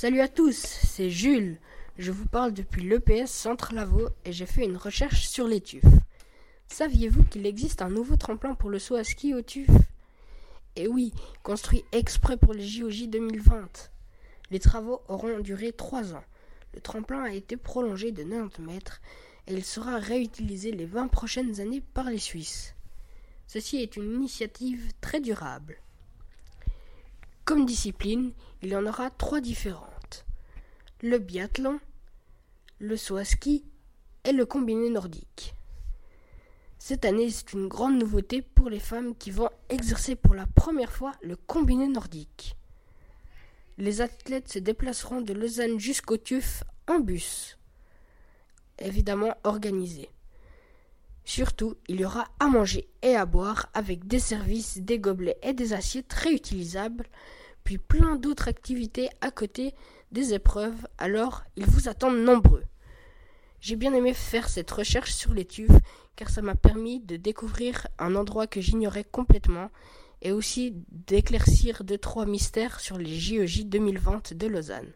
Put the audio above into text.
Salut à tous, c'est Jules. Je vous parle depuis l'EPS Centre Lavaux et j'ai fait une recherche sur les tufs. Saviez-vous qu'il existe un nouveau tremplin pour le saut à ski au tuf Eh oui, construit exprès pour les JOJ 2020. Les travaux auront duré 3 ans. Le tremplin a été prolongé de 90 mètres et il sera réutilisé les 20 prochaines années par les Suisses. Ceci est une initiative très durable. Comme discipline, il y en aura trois différentes. Le biathlon, le saut à ski et le combiné nordique. Cette année, c'est une grande nouveauté pour les femmes qui vont exercer pour la première fois le combiné nordique. Les athlètes se déplaceront de Lausanne jusqu'au TUF en bus, évidemment organisé. Surtout, il y aura à manger et à boire avec des services, des gobelets et des assiettes réutilisables, puis plein d'autres activités à côté des épreuves, alors ils vous attendent nombreux. J'ai bien aimé faire cette recherche sur les car ça m'a permis de découvrir un endroit que j'ignorais complètement et aussi d'éclaircir deux trois mystères sur les JEJ 2020 de Lausanne.